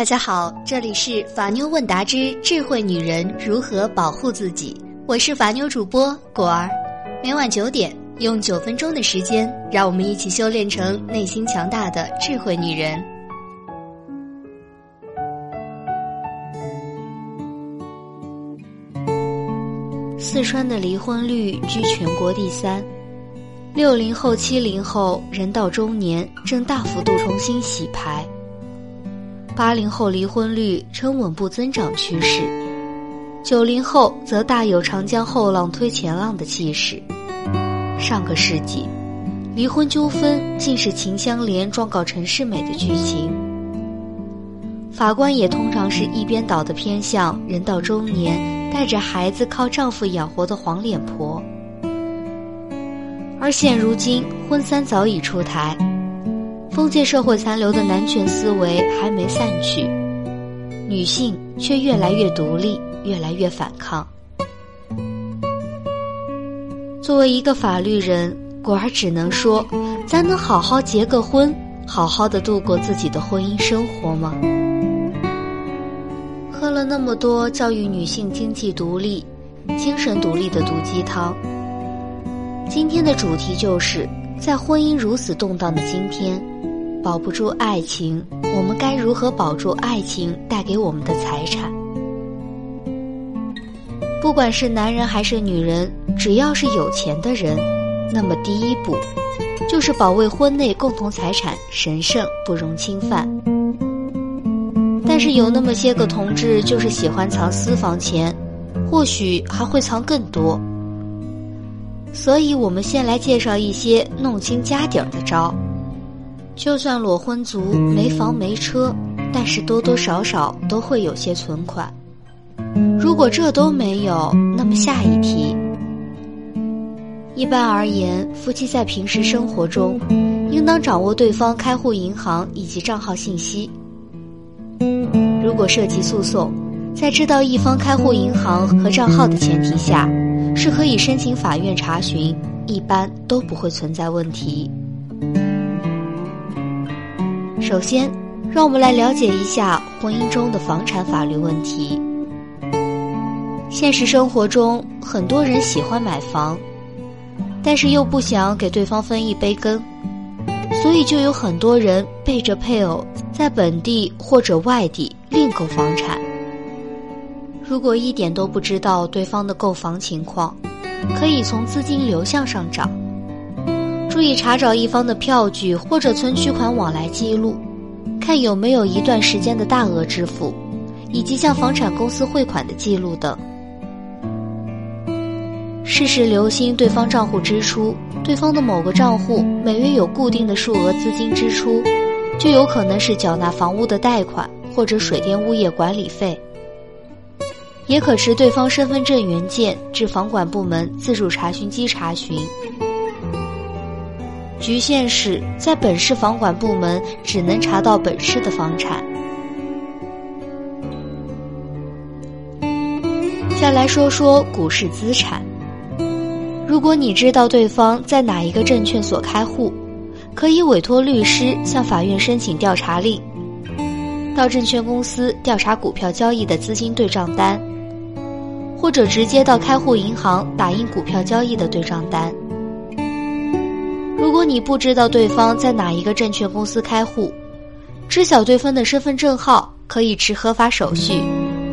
大家好，这里是法妞问答之智慧女人如何保护自己，我是法妞主播果儿。每晚九点，用九分钟的时间，让我们一起修炼成内心强大的智慧女人。四川的离婚率居全国第三，六零后、七零后人到中年正大幅度重新洗牌。八零后离婚率呈稳步增长趋势，九零后则大有长江后浪推前浪的气势。上个世纪，离婚纠纷竟是秦香莲状告陈世美的剧情。法官也通常是一边倒的偏向人到中年带着孩子靠丈夫养活的黄脸婆，而现如今婚三早已出台。封建社会残留的男权思维还没散去，女性却越来越独立，越来越反抗。作为一个法律人，果儿只能说，咱能好好结个婚，好好的度过自己的婚姻生活吗？喝了那么多教育女性经济独立、精神独立的毒鸡汤，今天的主题就是在婚姻如此动荡的今天。保不住爱情，我们该如何保住爱情带给我们的财产？不管是男人还是女人，只要是有钱的人，那么第一步就是保卫婚内共同财产神圣不容侵犯。但是有那么些个同志就是喜欢藏私房钱，或许还会藏更多。所以我们先来介绍一些弄清家底儿的招。就算裸婚族没房没车，但是多多少少都会有些存款。如果这都没有，那么下一题。一般而言，夫妻在平时生活中，应当掌握对方开户银行以及账号信息。如果涉及诉讼，在知道一方开户银行和账号的前提下，可以申请法院查询，一般都不会存在问题。首先，让我们来了解一下婚姻中的房产法律问题。现实生活中，很多人喜欢买房，但是又不想给对方分一杯羹，所以就有很多人背着配偶在本地或者外地另购房产。如果一点都不知道对方的购房情况，可以从资金流向上找。注意查找一方的票据或者存取款往来记录，看有没有一段时间的大额支付，以及向房产公司汇款的记录等。事时留心对方账户支出，对方的某个账户每月有固定的数额资金支出，就有可能是缴纳房屋的贷款或者水电物业管理费。也可持对方身份证原件至房管部门自助查询机查询。局限是在本市房管部门只能查到本市的房产。再来说说股市资产。如果你知道对方在哪一个证券所开户，可以委托律师向法院申请调查令，到证券公司调查股票交易的资金对账单，或者直接到开户银行打印股票交易的对账单。如果你不知道对方在哪一个证券公司开户，知晓对方的身份证号，可以持合法手续，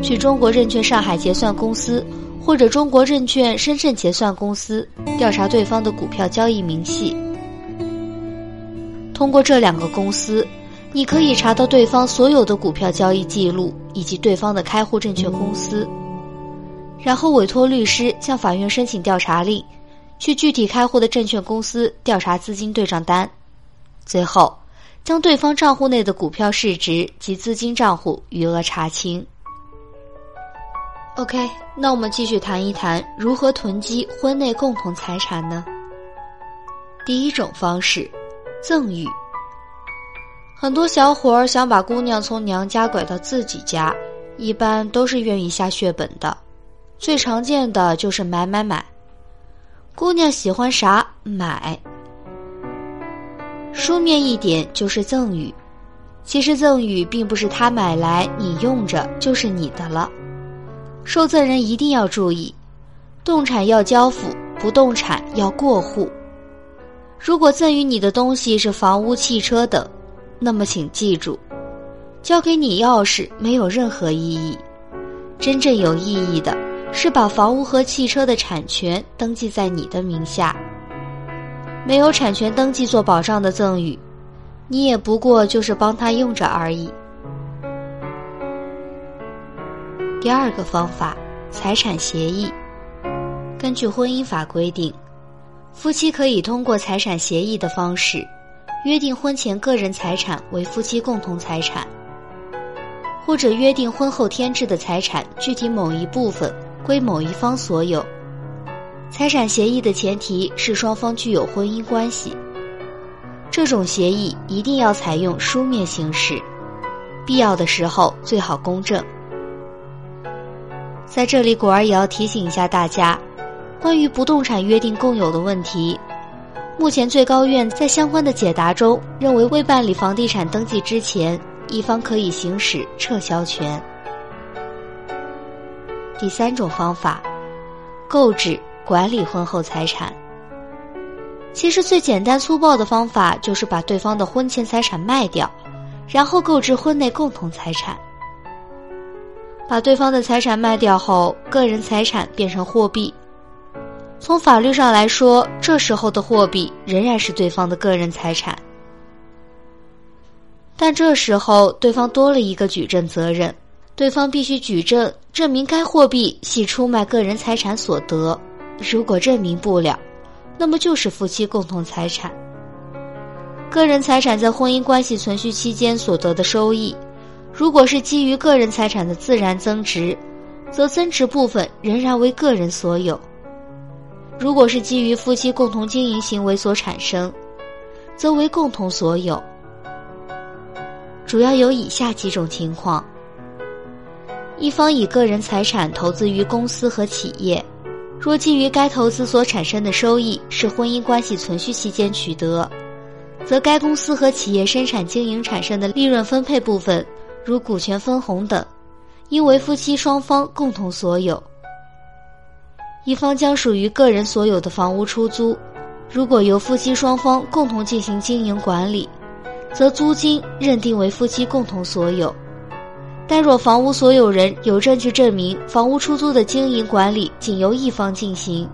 去中国证券上海结算公司或者中国证券深圳结算公司调查对方的股票交易明细。通过这两个公司，你可以查到对方所有的股票交易记录以及对方的开户证券公司，然后委托律师向法院申请调查令。去具体开户的证券公司调查资金对账单，最后将对方账户内的股票市值及资金账户余额查清。OK，那我们继续谈一谈如何囤积婚内共同财产呢？第一种方式，赠与。很多小伙儿想把姑娘从娘家拐到自己家，一般都是愿意下血本的，最常见的就是买买买。姑娘喜欢啥买？书面一点就是赠与，其实赠与并不是他买来你用着就是你的了，受赠人一定要注意，动产要交付，不动产要过户。如果赠与你的东西是房屋、汽车等，那么请记住，交给你钥匙没有任何意义，真正有意义的是把房屋和汽车的产权登记在你的名下。没有产权登记做保障的赠与。你也不过就是帮他用着而已。第二个方法，财产协议。根据婚姻法规定，夫妻可以通过财产协议的方式，约定婚前个人财产为夫妻共同财产，或者约定婚后添置的财产具体某一部分归某一方所有。财产协议的前提是双方具有婚姻关系。这种协议一定要采用书面形式，必要的时候最好公证。在这里，果儿也要提醒一下大家，关于不动产约定共有的问题，目前最高院在相关的解答中认为，未办理房地产登记之前，一方可以行使撤销权。第三种方法，购置管理婚后财产。其实最简单粗暴的方法就是把对方的婚前财产卖掉，然后购置婚内共同财产。把对方的财产卖掉后，个人财产变成货币。从法律上来说，这时候的货币仍然是对方的个人财产，但这时候对方多了一个举证责任，对方必须举证证明该货币系出卖个人财产所得。如果证明不了，那么就是夫妻共同财产。个人财产在婚姻关系存续期间所得的收益，如果是基于个人财产的自然增值，则增值部分仍然为个人所有；如果是基于夫妻共同经营行为所产生，则为共同所有。主要有以下几种情况：一方以个人财产投资于公司和企业。若基于该投资所产生的收益是婚姻关系存续期间取得，则该公司和企业生产经营产生的利润分配部分，如股权分红等，应为夫妻双方共同所有。一方将属于个人所有的房屋出租，如果由夫妻双方共同进行经营管理，则租金认定为夫妻共同所有。但若房屋所有人有证据证明房屋出租的经营管理仅由一方进行，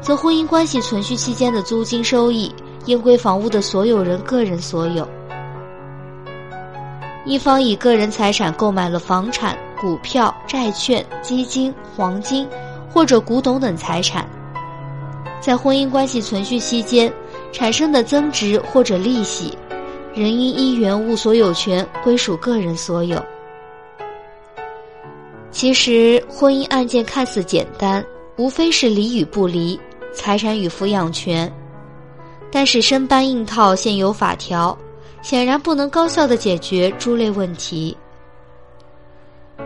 则婚姻关系存续期间的租金收益应归房屋的所有人个人所有。一方以个人财产购买了房产、股票、债券、基金、黄金或者古董等财产，在婚姻关系存续期间产生的增值或者利息，仍应依原物所有权归属个人所有。其实，婚姻案件看似简单，无非是离与不离、财产与抚养权，但是生搬硬套现有法条，显然不能高效的解决诸类问题。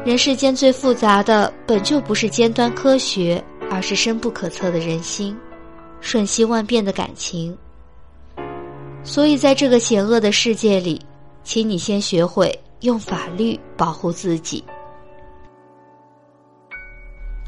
人世间最复杂的，本就不是尖端科学，而是深不可测的人心，瞬息万变的感情。所以，在这个险恶的世界里，请你先学会用法律保护自己。